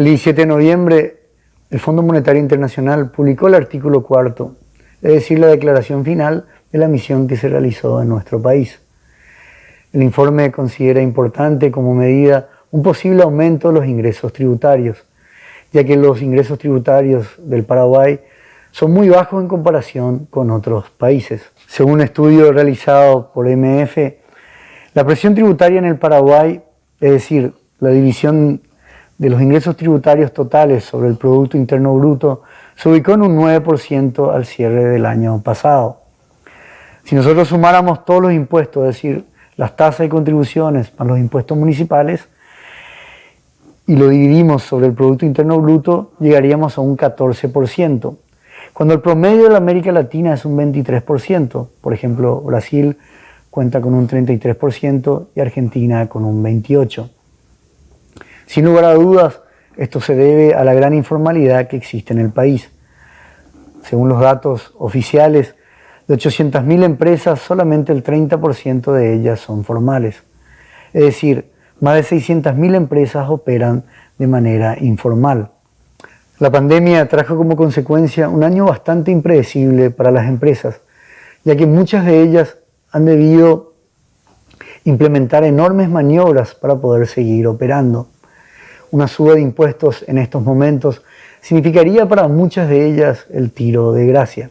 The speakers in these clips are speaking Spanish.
El 17 de noviembre, el Fondo Monetario Internacional publicó el artículo cuarto, es decir, la declaración final de la misión que se realizó en nuestro país. El informe considera importante como medida un posible aumento de los ingresos tributarios, ya que los ingresos tributarios del Paraguay son muy bajos en comparación con otros países. Según un estudio realizado por MF, la presión tributaria en el Paraguay, es decir, la división de los ingresos tributarios totales sobre el Producto Interno Bruto se ubicó en un 9% al cierre del año pasado. Si nosotros sumáramos todos los impuestos, es decir, las tasas y contribuciones más los impuestos municipales, y lo dividimos sobre el Producto Interno Bruto, llegaríamos a un 14%, cuando el promedio de la América Latina es un 23%. Por ejemplo, Brasil cuenta con un 33% y Argentina con un 28%. Sin lugar a dudas, esto se debe a la gran informalidad que existe en el país. Según los datos oficiales, de 800.000 empresas, solamente el 30% de ellas son formales. Es decir, más de 600.000 empresas operan de manera informal. La pandemia trajo como consecuencia un año bastante impredecible para las empresas, ya que muchas de ellas han debido implementar enormes maniobras para poder seguir operando una suba de impuestos en estos momentos significaría para muchas de ellas el tiro de gracia.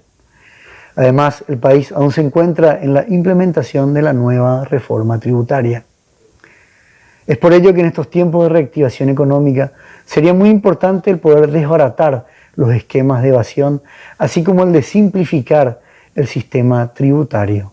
Además, el país aún se encuentra en la implementación de la nueva reforma tributaria. Es por ello que en estos tiempos de reactivación económica sería muy importante el poder desbaratar los esquemas de evasión, así como el de simplificar el sistema tributario.